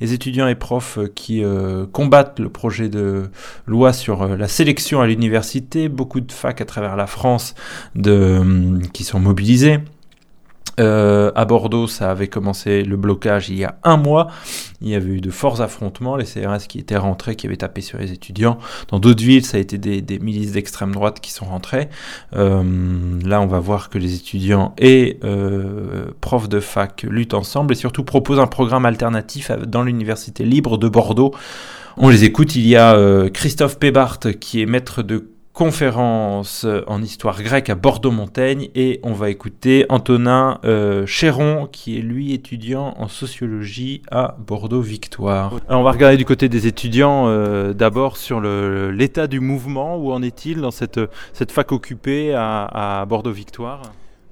les étudiants et profs qui combattent le projet de loi sur la sélection à l'université, beaucoup de facs à travers la France qui sont mobilisés. Euh, à Bordeaux, ça avait commencé le blocage il y a un mois. Il y avait eu de forts affrontements, les CRS qui étaient rentrés, qui avaient tapé sur les étudiants. Dans d'autres villes, ça a été des, milices d'extrême droite qui sont rentrées. Euh, là, on va voir que les étudiants et euh, profs de fac luttent ensemble et surtout proposent un programme alternatif dans l'université libre de Bordeaux. On les écoute. Il y a Christophe Pébart qui est maître de conférence en histoire grecque à Bordeaux-Montaigne et on va écouter Antonin euh, Chéron qui est lui étudiant en sociologie à Bordeaux-Victoire. On va regarder du côté des étudiants euh, d'abord sur l'état du mouvement, où en est-il dans cette, cette fac occupée à Bordeaux-Victoire?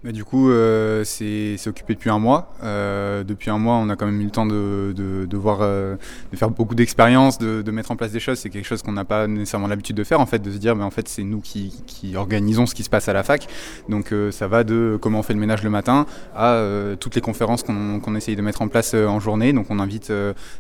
Du coup, euh, c'est occupé depuis un mois. Euh, depuis un mois, on a quand même eu le temps de, de, voir, euh, de faire beaucoup d'expériences, de, mettre en place des choses. C'est quelque chose qu'on n'a pas nécessairement l'habitude de faire, en fait, de se dire, mais en fait, c'est nous qui, qui, organisons ce qui se passe à la fac. Donc, ça va de comment on fait le ménage le matin à toutes les conférences qu'on essaye de mettre en place en journée. Donc, on invite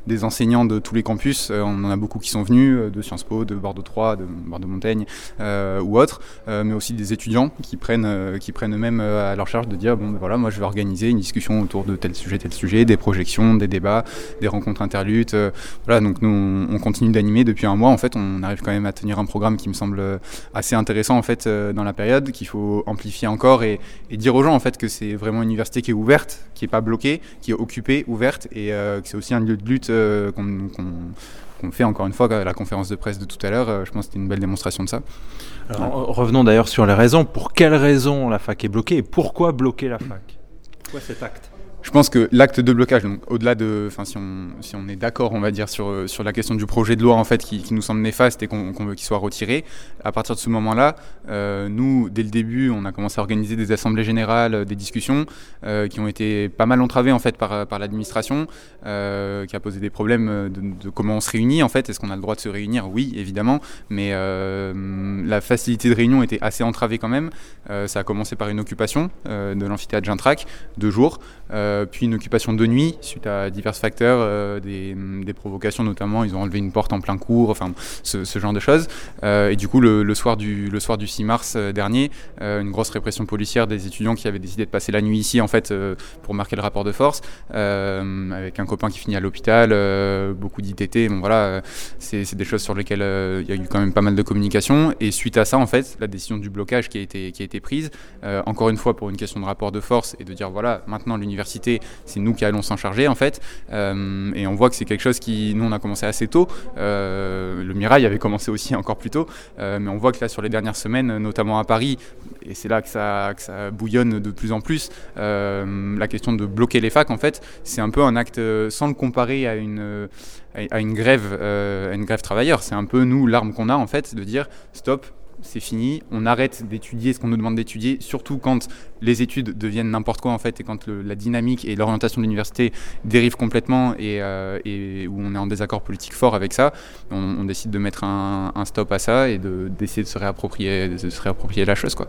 des enseignants de tous les campus. on en a beaucoup qui sont venus, de Sciences Po, de Bordeaux 3, de Bordeaux Montaigne ou autres, mais aussi des étudiants qui prennent, qui prennent eux-mêmes à leur charge de dire bon ben voilà moi je vais organiser une discussion autour de tel sujet tel sujet des projections des débats des rencontres interludes euh, voilà. Donc nous on, continue d'animer depuis un mois. En fait on arrive quand même à tenir un programme qui me semble assez intéressant en fait euh, dans la période qu'il faut amplifier encore et, dire aux gens en fait que c'est vraiment une université qui est ouverte qui est pas bloquée qui est occupée ouverte et euh, que c'est aussi un lieu de lutte qu'on fait encore une fois à la conférence de presse de tout à l'heure. Je pense que c'était une belle démonstration de ça. Revenons d'ailleurs sur les raisons. Pour quelles raisons la fac est bloquée et pourquoi bloquer la fac? Pourquoi cet acte? Je pense que l'acte de blocage, donc au-delà de, enfin si on, si on est d'accord, on va dire sur, sur la question du projet de loi en fait qui, nous semble néfaste et qu'on veut qu'il soit retiré, à partir de ce moment-là, euh, nous dès le début, on a commencé à organiser des assemblées générales, euh, des discussions euh, qui ont été pas mal entravées en fait par, par l'administration, qui a posé des problèmes de, comment on se réunit en fait. Est-ce qu'on a le droit de se réunir? Oui, évidemment, mais la facilité de réunion était assez entravée quand même. ça a commencé par une occupation de l'amphithéâtre Gintrac, deux jours. Puis une occupation de nuit suite à divers facteurs, euh, des, provocations notamment, ils ont enlevé une porte en plein cours, enfin ce, genre de choses. Euh, et du coup, le, le, soir du, le soir du 6 mars dernier, une grosse répression policière des étudiants qui avaient décidé de passer la nuit ici en fait pour marquer le rapport de force, avec un copain qui finit à l'hôpital, beaucoup d'ITT. Bon voilà, c'est des choses sur lesquelles il y a eu quand même pas mal de communication. Et suite à ça, en fait, la décision du blocage qui a été, qui a été prise, encore une fois pour une question de rapport de force et de dire voilà, maintenant l'université c'est nous qui allons s'en charger en fait. Euh, et on voit que c'est quelque chose qui, nous, on a commencé assez tôt. Euh, le Mirail avait commencé aussi encore plus tôt, euh, mais on voit que là, sur les dernières semaines, notamment à Paris, et c'est là que ça, que ça, bouillonne de plus en plus, la question de bloquer les facs, en fait, c'est un peu un acte, sans le comparer à une, à une grève, à une grève travailleur. C'est un peu nous l'arme qu'on a en fait de dire stop, c'est fini, on arrête d'étudier ce qu'on nous demande d'étudier, surtout quand les études deviennent n'importe quoi en fait et quand la dynamique et l'orientation de l'université dérivent complètement euh, et, où on est en désaccord politique fort avec ça, on, décide de mettre un, stop à ça et d'essayer de, se réapproprier, la chose. Quoi.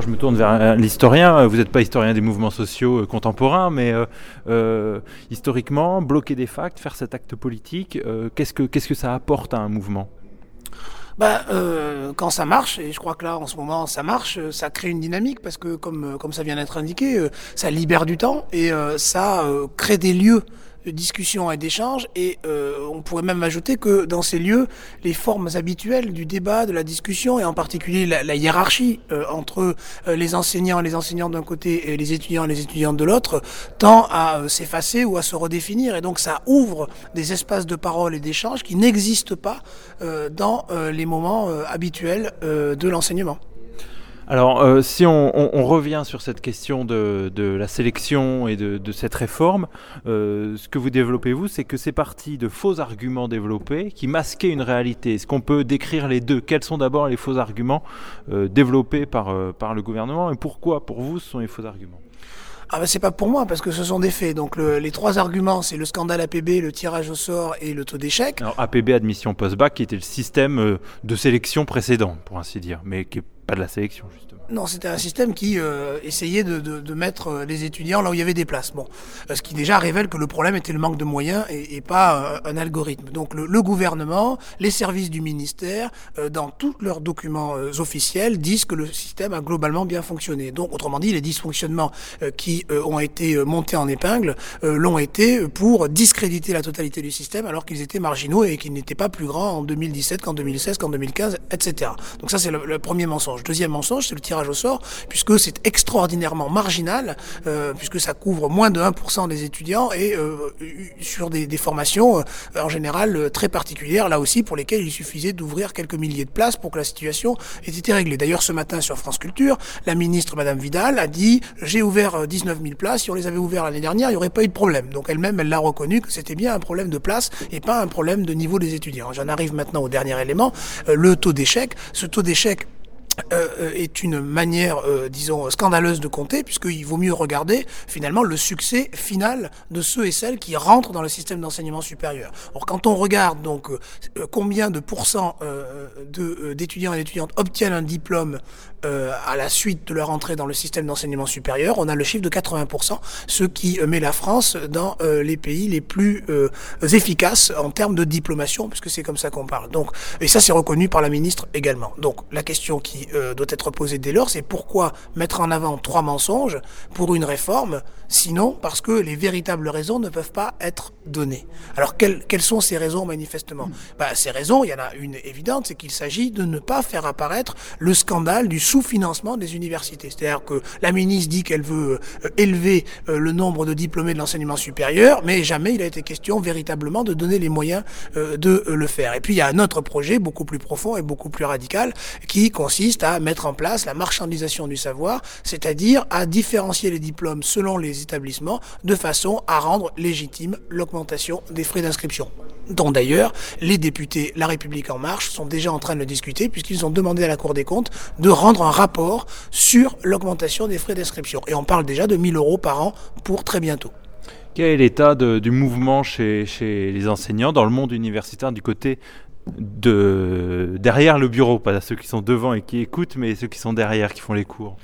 Je me tourne vers euh, l'historien, vous n'êtes pas historien des mouvements sociaux euh, contemporains, mais historiquement, bloquer des facts, faire cet acte politique, qu'est-ce que qu'est-ce que ça apporte à un mouvement? Bah, euh, quand ça marche, et je crois que là en ce moment ça marche, euh, ça crée une dynamique parce que comme, comme ça vient d'être indiqué, euh, ça libère du temps et ça crée des lieux de discussion et d'échange. Et euh, on pourrait même ajouter que dans ces lieux, les formes habituelles du débat, de la discussion, et en particulier la, hiérarchie euh, entre euh, les enseignants et les enseignants d'un côté et les étudiants et les étudiantes de l'autre, tend à s'effacer ou à se redéfinir. Et donc ça ouvre des espaces de parole et d'échange qui n'existent pas dans les moments habituels de l'enseignement. Alors, euh, si on, revient sur cette question de, la sélection et de, cette réforme, euh, ce que vous développez, vous, c'est que c'est parti de faux arguments développés qui masquaient une réalité. Est-ce qu'on peut décrire les deux? Quels sont d'abord les faux arguments euh, développés par, par le gouvernement et pourquoi, pour vous, ce sont les faux arguments? Ah ben c'est pas pour moi parce que ce sont des faits. Donc les trois arguments, c'est le scandale APB, le tirage au sort et le taux d'échec. Alors APB admission post-bac qui était le système de sélection précédent, pour ainsi dire, mais qui est de la sélection, justement. Non, c'était un système qui euh, essayait de, mettre euh, les étudiants là où il y avait des places. Bon, euh, ce qui déjà révèle que le problème était le manque de moyens et, pas un algorithme. Donc le, gouvernement, les services du ministère, dans tous leurs documents officiels, disent que le système a globalement bien fonctionné. Donc, autrement dit, les dysfonctionnements qui ont été montés en épingle l'ont été pour discréditer la totalité du système alors qu'ils étaient marginaux et qu'ils n'étaient pas plus grands en 2017 qu'en 2016, qu'en 2015, etc. Donc ça, c'est le, premier mensonge. Deuxième mensonge, c'est le tirage au sort, puisque c'est extraordinairement marginal, euh, puisque ça couvre moins de 1% des étudiants et euh, sur des, des formations euh, en général euh, très particulières, là aussi pour lesquelles il suffisait d'ouvrir quelques milliers de places pour que la situation ait été réglée. D'ailleurs, ce matin sur France Culture, la ministre Madame Vidal a dit j'ai ouvert 19 000 places, si on les avait ouvertes l'année dernière, il n'y aurait pas eu de problème. Donc elle-même, elle l'a reconnu que c'était bien un problème de place et pas un problème de niveau des étudiants. J'en arrive maintenant au dernier élément, le taux d'échec. Ce taux d'échec euh, est une manière, euh, disons, scandaleuse de compter, puisqu'il vaut mieux regarder finalement le succès final de ceux et celles qui rentrent dans le système d'enseignement supérieur. Or, quand on regarde donc euh, combien de pourcents d'étudiants et d'étudiantes obtiennent un diplôme à la suite de leur entrée dans le système d'enseignement supérieur, on a le chiffre de 80%, ce qui met la France dans les pays les plus efficaces en termes de diplomation, puisque c'est comme ça qu'on parle. Donc, et ça, c'est reconnu par la ministre également. Donc, la question qui euh, doit être posée dès lors, c'est pourquoi mettre en avant trois mensonges pour une réforme, sinon parce que les véritables raisons ne peuvent pas être données. Alors quelles, quelles sont ces raisons manifestement bah, Ces raisons, il y en a une évidente, c'est qu'il s'agit de ne pas faire apparaître le scandale du sous-financement des universités. C'est-à-dire que la ministre dit qu'elle veut euh, élever euh, le nombre de diplômés de l'enseignement supérieur, mais jamais il a été question véritablement de donner les moyens de le faire. Et puis il y a un autre projet beaucoup plus profond et beaucoup plus radical qui consiste à mettre en place la marchandisation du savoir, c'est-à-dire à différencier les diplômes selon les établissements de façon à rendre légitime l'augmentation des frais d'inscription dont d'ailleurs les députés La République en marche sont déjà en train de le discuter puisqu'ils ont demandé à la Cour des comptes de rendre un rapport sur l'augmentation des frais d'inscription. Et on parle déjà de 1000 euros par an pour très bientôt. Quel est l'état du mouvement chez, chez, les enseignants dans le monde universitaire du côté de derrière le bureau, pas ceux qui sont devant et qui écoutent, mais ceux qui sont derrière, qui font les cours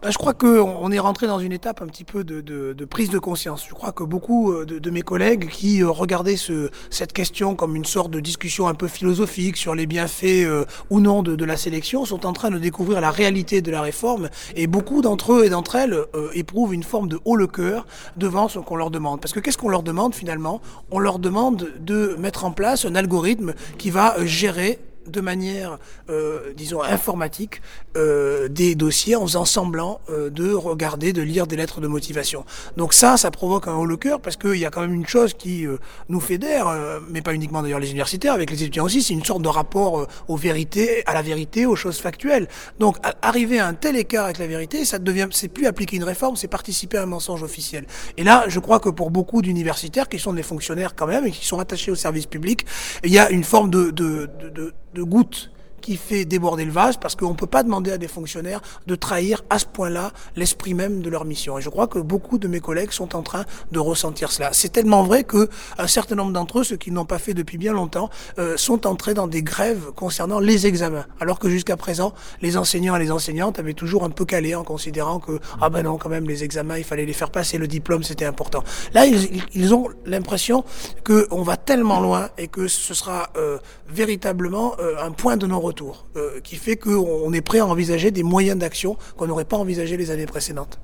bah, je crois qu'on est rentré dans une étape un petit peu de, prise de conscience. Je crois que beaucoup euh, de, mes collègues qui euh, regardaient ce, cette question comme une sorte de discussion un peu philosophique sur les bienfaits euh, ou non de, la sélection sont en train de découvrir la réalité de la réforme et beaucoup d'entre eux et d'entre elles éprouvent une forme de haut le cœur devant ce qu'on leur demande. Parce que qu'est-ce qu'on leur demande finalement? On leur demande de mettre en place un algorithme qui va gérer de manière, euh, disons, informatique euh, des dossiers en faisant semblant euh, de regarder, de lire des lettres de motivation. Donc ça, ça provoque un haut le cœur parce qu'il y a quand même une chose qui euh, nous fédère, euh, mais pas uniquement d'ailleurs les universitaires, avec les étudiants aussi, c'est une sorte de rapport euh, aux vérités, à la vérité, aux choses factuelles. Donc arriver à un tel écart avec la vérité, ça devient, c'est plus appliquer une réforme, c'est participer à un mensonge officiel. Et là, je crois que pour beaucoup d'universitaires qui sont des fonctionnaires quand même et qui sont attachés au service public, il y a une forme de, de, de, de de goutte qui fait déborder le vase parce qu'on ne peut pas demander à des fonctionnaires de trahir à ce point-là l'esprit même de leur mission. Et je crois que beaucoup de mes collègues sont en train de ressentir cela. C'est tellement vrai que un certain nombre d'entre eux, ceux qui n'ont pas fait depuis bien longtemps, euh, sont entrés dans des grèves concernant les examens. Alors que jusqu'à présent, les enseignants et les enseignantes avaient toujours un peu calé en considérant que ah ben non quand même les examens il fallait les faire passer, le diplôme c'était important. Là ils, ils ont l'impression que on va tellement loin et que ce sera euh, véritablement euh, un point de non retour, euh, qui fait qu'on est prêt à envisager des moyens d'action qu'on n'aurait pas envisagé les années précédentes.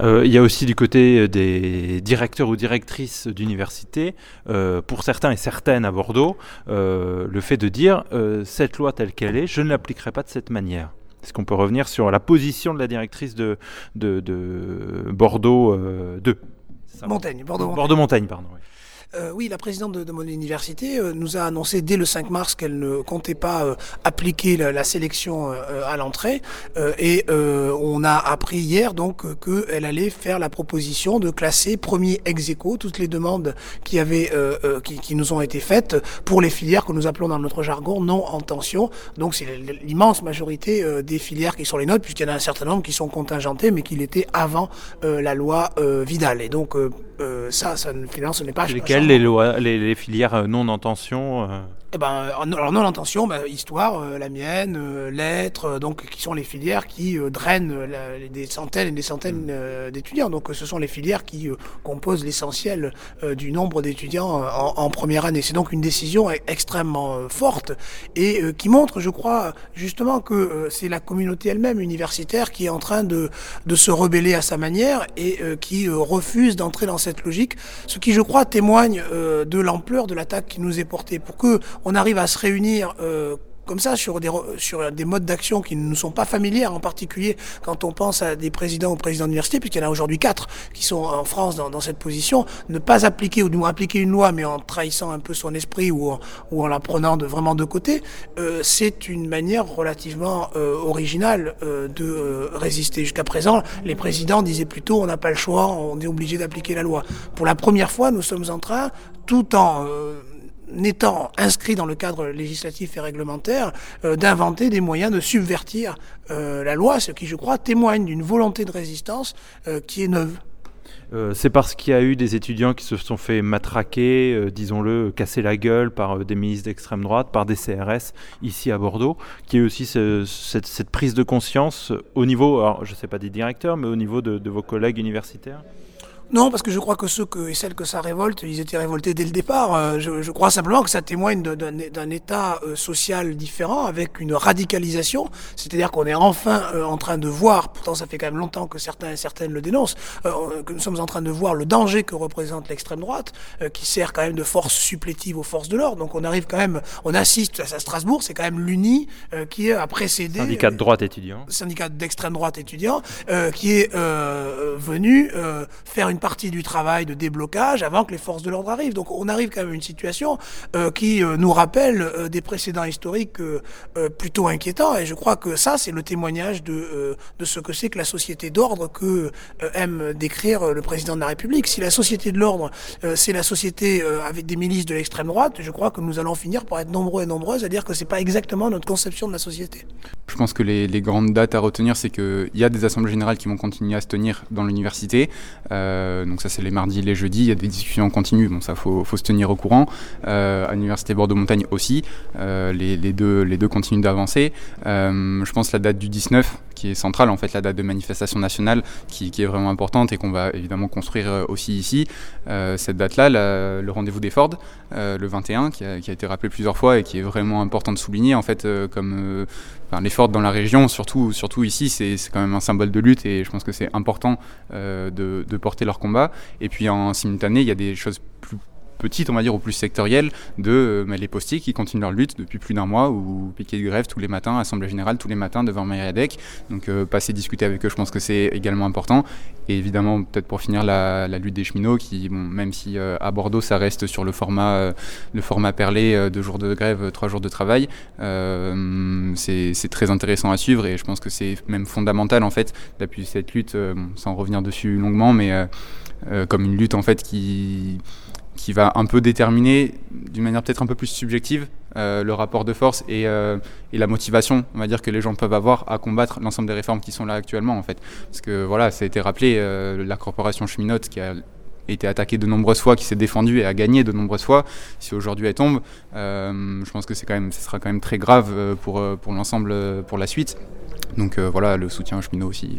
Euh, il y a aussi du côté des directeurs ou directrices d'université, euh, pour certains et certaines à Bordeaux, le fait de dire cette loi telle qu'elle est, je ne l'appliquerai pas de cette manière. Est-ce qu'on peut revenir sur la position de la directrice de, de, de Bordeaux 2 Montaigne, Bordeaux-Montaigne. Bordeaux-Montaigne, pardon. Oui. Euh, oui, la présidente de, de mon université euh, nous a annoncé dès le 5 mars qu'elle ne comptait pas euh, appliquer la, la sélection euh, à l'entrée euh, et on a appris hier donc qu'elle allait faire la proposition de classer premier ex aequo toutes les demandes qui avaient qui, qui, nous ont été faites pour les filières que nous appelons dans notre jargon non en tension. Donc c'est l'immense majorité des filières qui sont les nôtres puisqu'il y en a un certain nombre qui sont contingentées mais qui l'étaient avant la loi Vidal et donc ça, ça finalement ce n'est pas Lesquelles les, lois, les, les, filières non en tension euh... eh ben, alors non l'intention, bah, histoire, euh, la mienne, euh, lettres, euh, donc qui sont les filières qui drainent des centaines et des centaines d'étudiants. Donc ce sont les filières qui composent l'essentiel du nombre d'étudiants en, en, première année. C'est donc une décision e-, extrêmement forte et qui montre, je crois, justement que c'est la communauté elle-même universitaire qui est en train de, de se rebeller à sa manière et qui refuse d'entrer dans cette logique, ce qui, je crois, témoigne de l'ampleur de l'attaque qui nous est portée. Pour que on arrive à se réunir euh, comme ça sur des, sur des modes d'action qui ne nous sont pas familiers, en particulier quand on pense à des présidents ou présidents d'université, puisqu'il y en a aujourd'hui quatre qui sont en France dans, cette position, ne pas appliquer ou nous appliquer une loi mais en trahissant un peu son esprit ou en, ou en la prenant de, vraiment de côté, euh, c'est une manière relativement euh, originale euh, de résister. Jusqu'à présent, les présidents disaient plutôt on n'a pas le choix, on est obligé d'appliquer la loi. Pour la première fois, nous sommes en train, tout en n'étant inscrit dans le cadre législatif et réglementaire, euh, d'inventer des moyens de subvertir euh, la loi, ce qui, je crois, témoigne d'une volonté de résistance euh, qui est neuve. c'est parce qu'il y a eu des étudiants qui se sont fait matraquer, disons-le, casser la gueule par des ministres d'extrême droite, par des CRS ici à Bordeaux, qui y a eu aussi ce, cette, prise de conscience au niveau, je ne sais pas des directeurs, mais au niveau de vos collègues universitaires? Non, parce que je crois que ceux que, et celles que ça révolte, ils étaient révoltés dès le départ. Euh, je, je crois simplement que ça témoigne d'un état euh, social différent, avec une radicalisation. C'est-à-dire qu'on est enfin euh, en train de voir, pourtant ça fait quand même longtemps que certains et certaines le dénoncent, que nous sommes en train de voir le danger que représente l'extrême droite, qui sert quand même de force supplétive aux forces de l'ordre. Donc on arrive quand même, on assiste à Strasbourg, c'est quand même l'UNI qui a précédé... Syndicat de droite étudiant. Syndicat d'extrême droite étudiant, qui est venu faire une partie du travail de déblocage avant que les forces de l'ordre arrivent. Donc on arrive quand même à une situation euh, qui euh, nous rappelle euh, des précédents historiques plutôt inquiétants. Et je crois que ça, c'est le témoignage de, ce que c'est que la société d'ordre que aime décrire le président de la République. Si la société de l'ordre, c'est la société avec des milices de l'extrême droite, je crois que nous allons finir par être nombreux et nombreuses à dire que c'est pas exactement notre conception de la société. Je pense que les, grandes dates à retenir, c'est qu'il y a des assemblées générales qui vont continuer à se tenir dans l'université. Euh, donc ça c'est les mardis, les jeudis, il y a des discussions en continu, bon ça faut, se tenir au courant. Euh, à l'université Bordeaux-Montagne aussi, euh, les, deux, les deux continuent d'avancer. je pense la date du 19 qui est centrale en fait, la date de manifestation nationale qui, est vraiment importante et qu'on va évidemment construire aussi ici. cette date-là, le rendez-vous des Ford, le 21, qui a, été rappelé plusieurs fois et qui est vraiment important de souligner en fait comme les Ford dans la région, surtout, surtout ici, c'est quand même un symbole de lutte et je pense que c'est important euh, de, de porter leur combat. Et puis en simultané, il y a des choses plus petites, on va dire, ou plus sectorielles, de euh, les postiers qui continuent leur lutte depuis plus d'un mois, ou piquer de grève tous les matins, assemblée générale tous les matins devant Myriadec. Donc euh, passer discuter avec eux, je pense que c'est également important. Et évidemment, peut-être pour finir, la, lutte des cheminots, qui, même si euh, à Bordeaux, ça reste sur le format, le format perlé, deux jours de grève, trois jours de travail, c'est très intéressant à suivre, et je pense que c'est même fondamental, en fait, d'appuyer cette lutte, sans revenir dessus longuement, mais comme une lutte, en fait, qui qui va un peu déterminer d'une manière peut-être un peu plus subjective euh, le rapport de force et, euh, et, la motivation, on va dire, que les gens peuvent avoir à combattre l'ensemble des réformes qui sont là actuellement, en fait. Parce que voilà, ça a été rappelé, euh, la corporation cheminote qui a été attaquée de nombreuses fois, qui s'est défendue et a gagné de nombreuses fois. Si aujourd'hui elle tombe, je pense que ce sera quand même très grave pour, l'ensemble, pour la suite. Donc voilà, le soutien aux cheminots aussi.